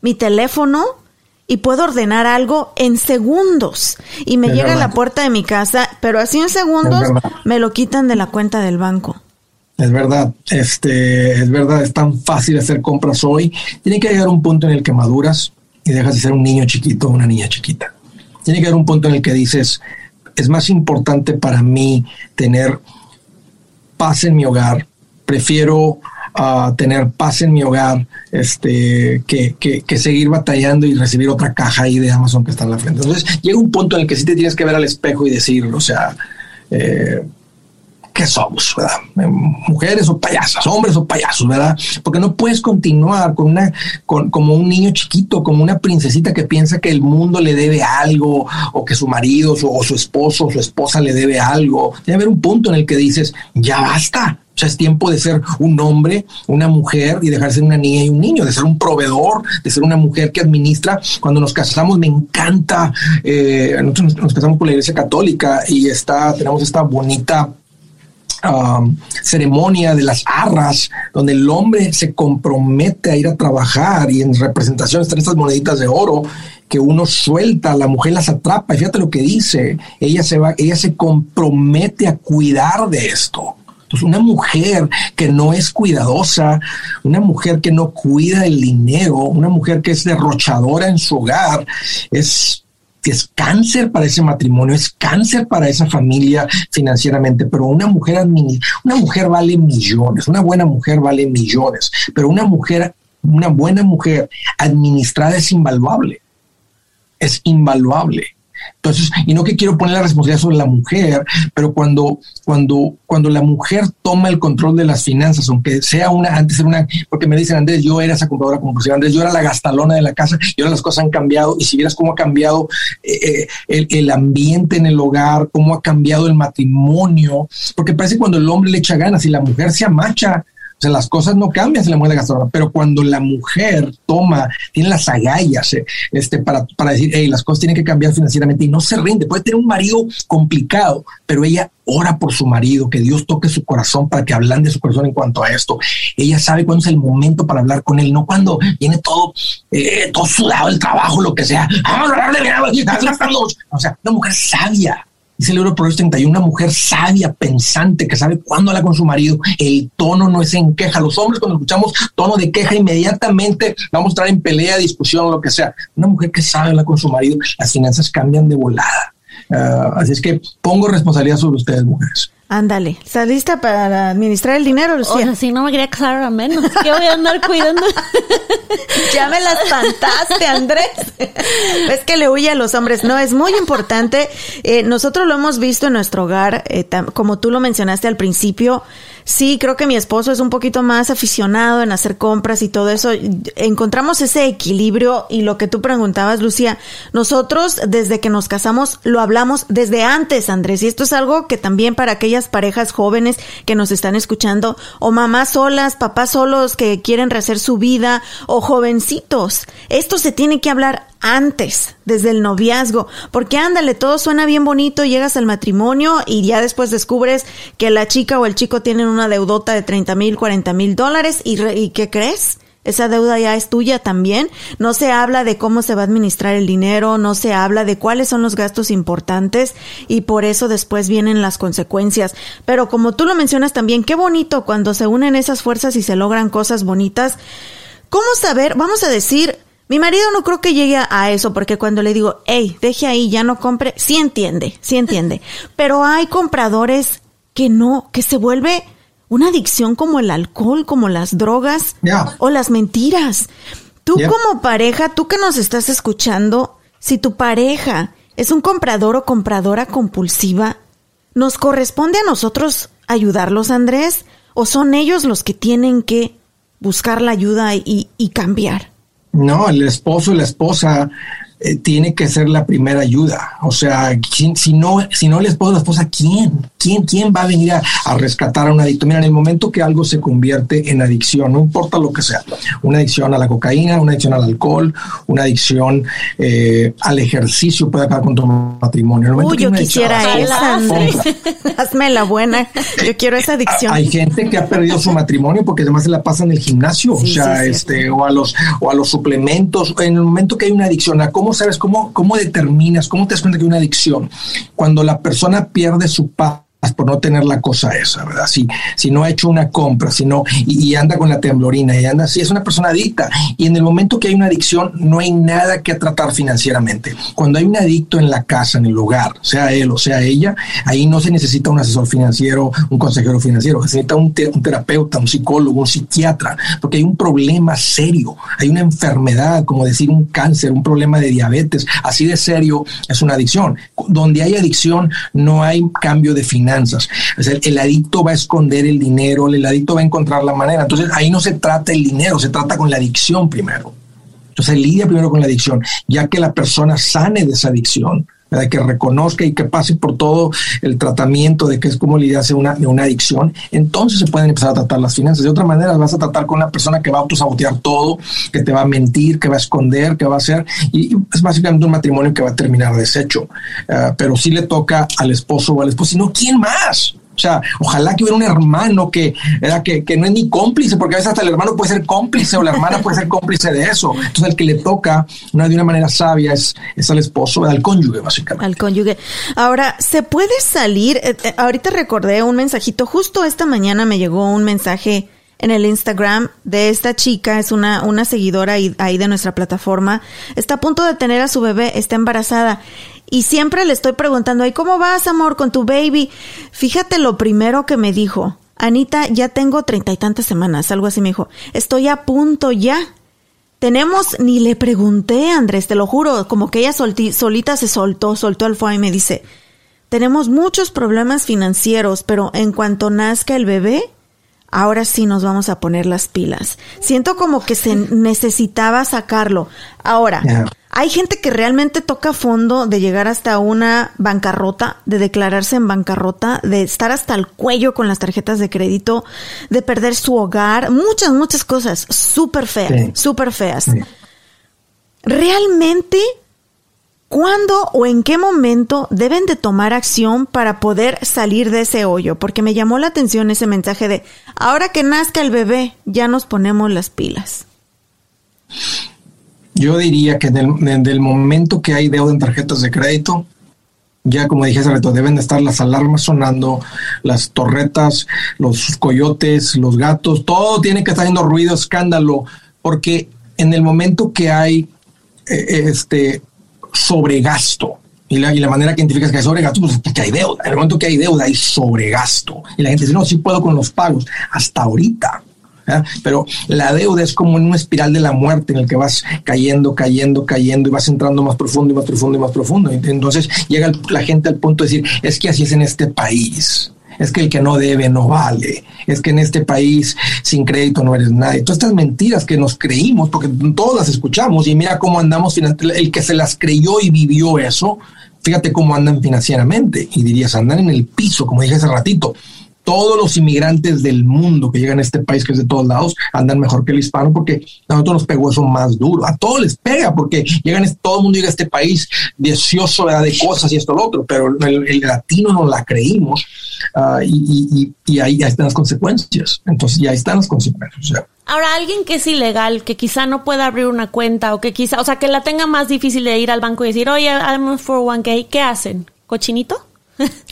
S1: mi teléfono y puedo ordenar algo en segundos y me llega a la puerta de mi casa, pero así en segundos me lo quitan de la cuenta del banco.
S3: Es verdad, este, es verdad, es tan fácil hacer compras hoy. Tiene que llegar un punto en el que maduras y dejas de ser un niño chiquito o una niña chiquita. Tiene que llegar un punto en el que dices, es más importante para mí tener paz en mi hogar. Prefiero ah, tener paz en mi hogar este, que, que, seguir batallando y recibir otra caja ahí de Amazon que está en la frente. Entonces llega un punto en el que sí te tienes que ver al espejo y decir, o sea, eh, ¿qué somos, verdad? Eh, mujeres o payasas, hombres o payasos, ¿verdad? Porque no puedes continuar con una, con, como un niño chiquito, como una princesita que piensa que el mundo le debe algo, o que su marido o su esposo o su esposa le debe algo. Debe haber un punto en el que dices, ya basta. O sea, es tiempo de ser un hombre, una mujer y dejar de ser una niña y un niño, de ser un proveedor, de ser una mujer que administra. Cuando nos casamos, me encanta. Eh, nosotros nos casamos con la Iglesia Católica y está, tenemos esta bonita Um, ceremonia de las arras, donde el hombre se compromete a ir a trabajar y en representación están estas moneditas de oro que uno suelta, la mujer las atrapa. Y fíjate lo que dice, ella se va, ella se compromete a cuidar de esto. Entonces, una mujer que no es cuidadosa, una mujer que no cuida el dinero, una mujer que es derrochadora en su hogar, es es cáncer para ese matrimonio, es cáncer para esa familia financieramente, pero una mujer, una mujer vale millones, una buena mujer vale millones, pero una mujer, una buena mujer administrada es invaluable, es invaluable. Entonces, y no que quiero poner la responsabilidad sobre la mujer, pero cuando, cuando, cuando la mujer toma el control de las finanzas, aunque sea una, antes era una, porque me dicen, Andrés, yo era esa compradora compulsiva, Andrés, yo era la gastalona de la casa, y ahora las cosas han cambiado, y si vieras cómo ha cambiado eh, eh, el, el, ambiente en el hogar, cómo ha cambiado el matrimonio, porque parece cuando el hombre le echa ganas y la mujer se amacha, o sea, las cosas no cambian si la mujer es gastronómica, pero cuando la mujer toma, tiene las agallas eh, este, para, para decir, hey, las cosas tienen que cambiar financieramente y no se rinde. Puede tener un marido complicado, pero ella ora por su marido, que Dios toque su corazón para que hablan de su corazón en cuanto a esto. Ella sabe cuándo es el momento para hablar con él, no cuando viene todo, eh, todo sudado el trabajo, lo que sea. O sea, una mujer sabia Dice el libro Proverbios 31, una mujer sabia, pensante, que sabe cuándo habla con su marido. El tono no es en queja. Los hombres cuando escuchamos tono de queja inmediatamente vamos a estar en pelea, discusión, lo que sea. Una mujer que sabe hablar con su marido, las finanzas cambian de volada. Ah, así es que pongo responsabilidad sobre ustedes, mujeres.
S1: Ándale, ¿estás lista para administrar el dinero, Lucía? O
S2: sea, si no me quería casar a menos, ¿qué voy a andar cuidando?
S1: ya me las espantaste, Andrés. es que le huye a los hombres. No, es muy importante. Eh, nosotros lo hemos visto en nuestro hogar, eh, como tú lo mencionaste al principio. Sí, creo que mi esposo es un poquito más aficionado en hacer compras y todo eso. Encontramos ese equilibrio y lo que tú preguntabas, Lucía, nosotros desde que nos casamos lo hablamos desde antes, Andrés, y esto es algo que también para aquellas parejas jóvenes que nos están escuchando, o mamás solas, papás solos que quieren rehacer su vida, o jovencitos, esto se tiene que hablar antes, desde el noviazgo, porque ándale, todo suena bien bonito, llegas al matrimonio y ya después descubres que la chica o el chico tienen una deudota de 30 mil, 40 mil dólares y, y ¿qué crees? Esa deuda ya es tuya también. No se habla de cómo se va a administrar el dinero, no se habla de cuáles son los gastos importantes y por eso después vienen las consecuencias. Pero como tú lo mencionas también, qué bonito cuando se unen esas fuerzas y se logran cosas bonitas. ¿Cómo saber? Vamos a decir, mi marido no creo que llegue a eso porque cuando le digo, hey, deje ahí, ya no compre, sí entiende, sí entiende. Pero hay compradores que no, que se vuelve una adicción como el alcohol, como las drogas o las mentiras. Tú como pareja, tú que nos estás escuchando, si tu pareja es un comprador o compradora compulsiva, ¿nos corresponde a nosotros ayudarlos, Andrés? ¿O son ellos los que tienen que buscar la ayuda y, y cambiar?
S3: No, el esposo y la esposa eh, tiene que ser la primera ayuda. O sea, si, no, si no el esposo la esposa, ¿quién? ¿Quién, quién va a venir a, rescatar a un adicto? Mira, en el momento que algo se convierte en adicción, no importa lo que sea, una adicción a la cocaína, una adicción al alcohol, una adicción eh, al ejercicio puede acabar con tu matrimonio.
S1: Uy, yo quisiera esa, Hazme la buena. Yo quiero esa adicción.
S3: Hay gente que ha perdido su matrimonio porque además se la pasa en el gimnasio, o sea, este, o a los, o a los suplementos. En el momento que hay una adicción a cómo ¿Cómo sabes, cómo, cómo determinas, cómo te das cuenta que hay una adicción? Cuando la persona pierde su paz por no tener la cosa esa, ¿verdad? Si, si no ha hecho una compra, si no, y, anda con la temblorina y anda así, es una persona adicta. Y en el momento que hay una adicción, no hay nada que tratar financieramente. Cuando hay un adicto en la casa, en el hogar, sea él o sea ella, ahí no se necesita un asesor financiero, un consejero financiero, se necesita un, un terapeuta, un psicólogo, un psiquiatra, porque hay un problema serio, hay una enfermedad, como decir un cáncer, un problema de diabetes, así de serio es una adicción. Donde hay adicción, no hay cambio de finanzas el adicto va a esconder el dinero, el adicto va a encontrar la manera. Entonces ahí no se trata el dinero, se trata con la adicción primero. Entonces lidia primero con la adicción, ya que la persona sane de esa adicción de que reconozca y que pase por todo el tratamiento de que es como lidiarse una, de una adicción, entonces se pueden empezar a tratar las finanzas. De otra manera, vas a tratar con una persona que va a autosabotear todo, que te va a mentir, que va a esconder, que va a hacer, y es básicamente un matrimonio que va a terminar deshecho. Ah, pero si le toca al esposo o al esposo, sino ¿quién más? O sea, ojalá que hubiera un hermano que, era que, no es ni cómplice, porque a veces hasta el hermano puede ser cómplice o la hermana puede ser cómplice de eso. Entonces, el que le toca una, de una manera sabia es, es al esposo, al cónyuge, básicamente.
S1: Al cónyuge. Ahora, ¿se puede salir? Eh, eh, ahorita recordé un mensajito, justo esta mañana me llegó un mensaje en el Instagram de esta chica, es una, una seguidora ahí de nuestra plataforma, está a punto de tener a su bebé, está embarazada y siempre le estoy preguntando, ¿y cómo vas, amor, con tu baby? Fíjate lo primero que me dijo. Anita, ya tengo treinta y tantas semanas, algo así me dijo. Estoy a punto ya. Tenemos, ni le pregunté, Andrés, te lo juro, como que ella solita se soltó, soltó al fuego y me dice, tenemos muchos problemas financieros, pero en cuanto nazca el bebé, ahora sí nos vamos a poner las pilas. Siento como que se necesitaba sacarlo. Ahora, hay gente que realmente toca fondo de llegar hasta una bancarrota, de declararse en bancarrota, de estar hasta el cuello con las tarjetas de crédito, de perder su hogar, muchas, muchas cosas súper feas, súper feas. Realmente, ¿cuándo o en qué momento deben de tomar acción para poder salir de ese hoyo? Porque me llamó la atención ese mensaje de, ahora que nazca el bebé, ya nos ponemos las pilas.
S3: Yo diría que desde el momento que hay deuda en tarjetas de crédito, Ya como dije hace rato, deben de estar las alarmas sonando, las torretas, los coyotes, los gatos, todo tiene que estar haciendo ruido, escándalo, porque en el momento que hay eh, este sobregasto, y la, y la, manera que identificas que hay sobregasto, pues es que hay deuda. En el momento que hay deuda, hay sobregasto. Y la gente dice, no, sí puedo con los pagos. Hasta ahorita. Pero la deuda es como en una espiral de la muerte en el que vas cayendo, cayendo, cayendo y vas entrando más profundo y más profundo y más profundo. Entonces llega la gente al punto de decir, es que así es en este país es que el que no debe no vale, es que en este país sin crédito no eres nadie. Todas estas mentiras que nos creímos, porque todas las escuchamos y mira cómo andamos, el que se las creyó y vivió eso, fíjate cómo andan financieramente y dirías, andan en el piso, como dije hace ratito todos los inmigrantes del mundo que llegan a este país, que es de todos lados, andan mejor que el hispano porque a nosotros nos pegó eso más duro. A todos les pega porque llegan, todo el mundo llega a este país deseoso de cosas y esto lo otro, pero el, latino no la creímos uh, y, y, ahí, están las consecuencias. Entonces ya están las consecuencias.
S2: Ahora, alguien que es ilegal, que quizá no pueda abrir una cuenta o que quizá, o sea, que la tenga más difícil de ir al banco y decir, oye, I'm for one k ¿qué hacen? ¿Cochinito?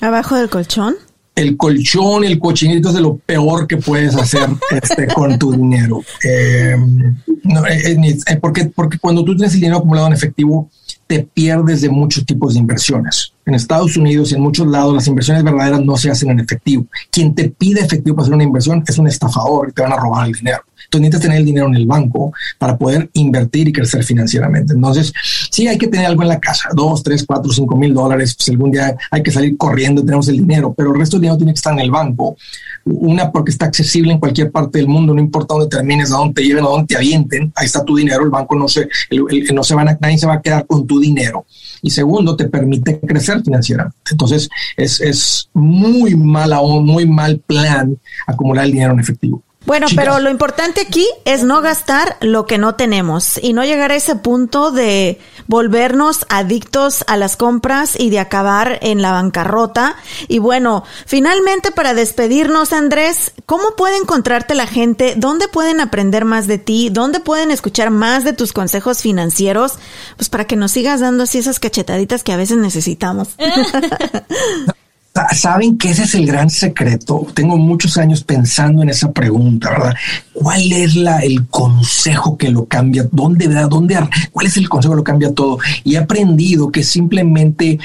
S1: ¿Abajo del colchón?
S3: El colchón, el cochinito es de lo peor que puedes hacer este, con tu dinero. Eh, eh, eh, porque, porque cuando tú tienes el dinero acumulado en efectivo, te pierdes de muchos tipos de inversiones. En Estados Unidos y en muchos lados las inversiones verdaderas no se hacen en efectivo. Quien te pide efectivo para hacer una inversión es un estafador y te van a robar el dinero. Entonces necesitas tener el dinero en el banco para poder invertir y crecer financieramente. Entonces, sí hay que tener algo en la casa, dos, tres, cuatro, cinco mil dólares. Pues algún día hay que salir corriendo, tenemos el dinero, pero el resto del dinero tiene que estar en el banco. Una porque está accesible en cualquier parte del mundo, no importa dónde termines, a dónde te lleven, a dónde te avienten, ahí está tu dinero, el banco no se, no se van a, nadie se va a quedar con tu dinero. Y segundo, te permite crecer financieramente. Entonces, es, es muy mala o muy mal plan acumular el dinero en efectivo.
S1: Bueno, pero lo importante aquí es no gastar lo que no tenemos y no llegar a ese punto de volvernos adictos a las compras y de acabar en la bancarrota. Y bueno, finalmente para despedirnos, Andrés, ¿cómo puede encontrarte la gente? ¿Dónde pueden aprender más de ti? ¿Dónde pueden escuchar más de tus consejos financieros? Pues para que nos sigas dando así esas cachetaditas que a veces necesitamos.
S3: Saben que ese es el gran secreto. Tengo muchos años pensando en esa pregunta, ¿verdad? ¿Cuál es la, el consejo que lo cambia? ¿Dónde, verdad? ¿Dónde, ¿Cuál es el consejo que lo cambia todo? Y he aprendido que simplemente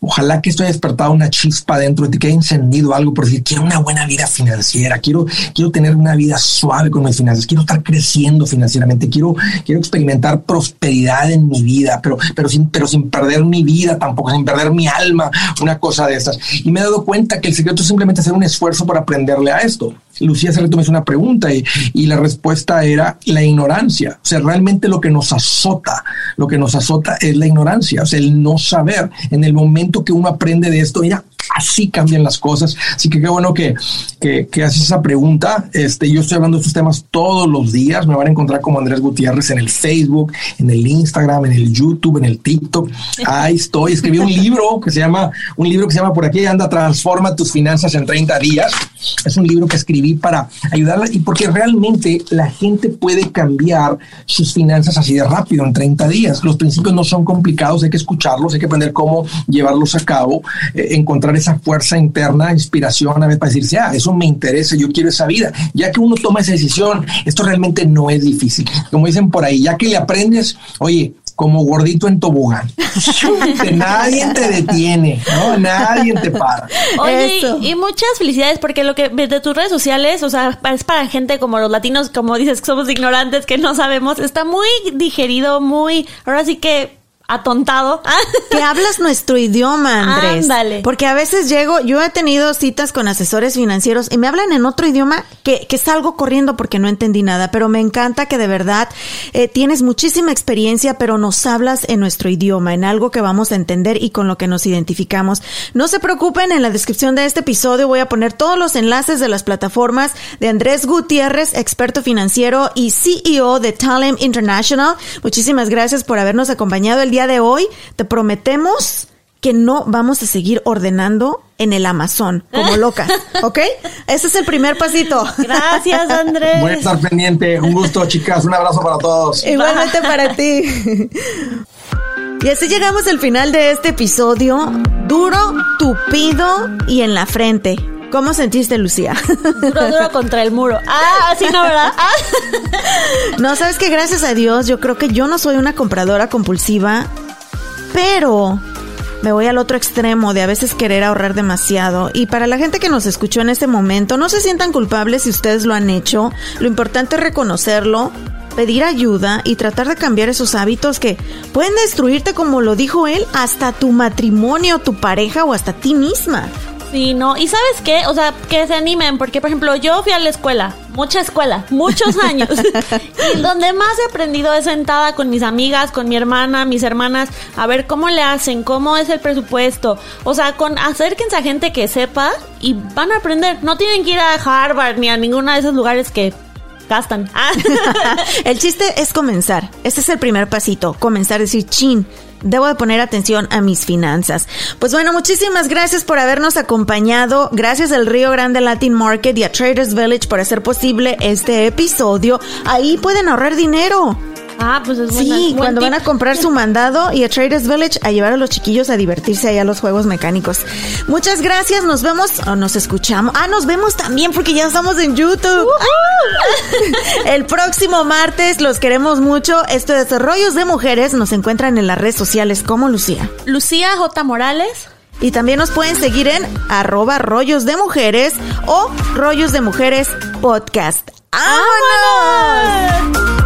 S3: Ojalá que esto haya despertado una chispa dentro de ti, que haya encendido algo por decir, quiero una buena vida financiera, quiero, quiero tener una vida suave con mis finanzas, quiero estar creciendo financieramente, quiero, quiero experimentar prosperidad en mi vida, pero, pero, sin, pero sin perder mi vida tampoco, sin perder mi alma, una cosa de estas. Y me he dado cuenta que el secreto es simplemente hacer un esfuerzo para aprenderle a esto. Lucía rato me hizo una pregunta y, y, la respuesta era la ignorancia. O sea, realmente lo que nos azota, lo que nos azota es la ignorancia, o sea, el no saber. En el momento que uno aprende de esto, mira, así cambian las cosas. Así que qué bueno que, que, haces esa pregunta. Este, yo estoy hablando de estos temas todos los días. Me van a encontrar como Andrés Gutiérrez en el Facebook, en el Instagram, en el YouTube, en el TikTok. Ahí estoy. Escribí un libro que se llama, un libro que se llama Por aquí anda, transforma tus finanzas en 30 días. Es un libro que escribí para ayudarla y porque realmente la gente puede cambiar sus finanzas así de rápido en 30 días. Los principios no son complicados, hay que escucharlos, hay que aprender cómo llevarlos a cabo, eh, encontrar esa fuerza interna, inspiración a ver para decirse, ah, eso me interesa, yo quiero esa vida. Ya que uno toma esa decisión, esto realmente no es difícil. Como dicen por ahí, ya que le aprendes, oye, como gordito en tobogán. nadie te detiene, ¿no? Nadie te para.
S2: Oye, y muchas felicidades porque lo que de tus redes sociales, o sea, es para gente como los latinos, como dices, que somos ignorantes, que no sabemos, está muy digerido, muy, ahora sí que atontado.
S1: que hablas nuestro idioma, Andrés. Ándale. Porque a veces llego, yo he tenido citas con asesores financieros y me hablan en otro idioma que, que salgo corriendo porque no entendí nada, pero me encanta que de verdad eh, tienes muchísima experiencia, pero nos hablas en nuestro idioma, en algo que vamos a entender y con lo que nos identificamos. No se preocupen, en la descripción de este episodio voy a poner todos los enlaces de las plataformas de Andrés Gutiérrez, experto financiero y CEO de Talent International. Muchísimas gracias por habernos acompañado el día día de hoy te prometemos que no vamos a seguir ordenando en el Amazon como locas, ¿ok? Ese es el primer pasito.
S2: Gracias, Andrés.
S3: Voy a estar pendiente. Un gusto, chicas. Un abrazo para todos.
S1: Igualmente para ti. Y así llegamos al final de este episodio. Duro, tupido y en la frente. ¿Cómo sentiste, Lucía?
S2: Duro, duro contra el muro. Ah, así no, ¿verdad? Ah.
S1: No, sabes que gracias a Dios, yo creo que yo no soy una compradora compulsiva, pero me voy al otro extremo de a veces querer ahorrar demasiado. Y para la gente que nos escuchó en este momento, no se sientan culpables si ustedes lo han hecho. Lo importante es reconocerlo, pedir ayuda y tratar de cambiar esos hábitos que pueden destruirte, como lo dijo él, hasta tu matrimonio, tu pareja o hasta ti misma.
S2: Sí, no. ¿Y sabes qué? O sea, que se animen, porque por ejemplo, yo fui a la escuela, mucha escuela, muchos años. y donde más he aprendido es sentada con mis amigas, con mi hermana, mis hermanas, a ver cómo le hacen, cómo es el presupuesto. O sea, con acérquense a gente que sepa y van a aprender. No tienen que ir a Harvard ni a ninguno de esos lugares que gastan.
S1: el chiste es comenzar. Este es el primer pasito. Comenzar a decir, chin, debo de poner atención a mis finanzas. Pues bueno, muchísimas gracias por habernos acompañado. Gracias al Río Grande Latin Market y a Traders Village por hacer posible este episodio. Ahí pueden ahorrar dinero.
S2: Ah, pues es
S1: Sí, cuando van a comprar su mandado y a Traders Village a llevar a los chiquillos a divertirse allá a los juegos mecánicos. Muchas gracias, nos vemos o nos escuchamos. Ah, nos vemos también porque ya estamos en YouTube. El próximo martes los queremos mucho. Esto de Rollos de Mujeres nos encuentran en las redes sociales como Lucía.
S2: Lucía J. Morales.
S1: Y también nos pueden seguir en arroba rollos de mujeres o rollos de mujeres podcast. ¡Vámonos!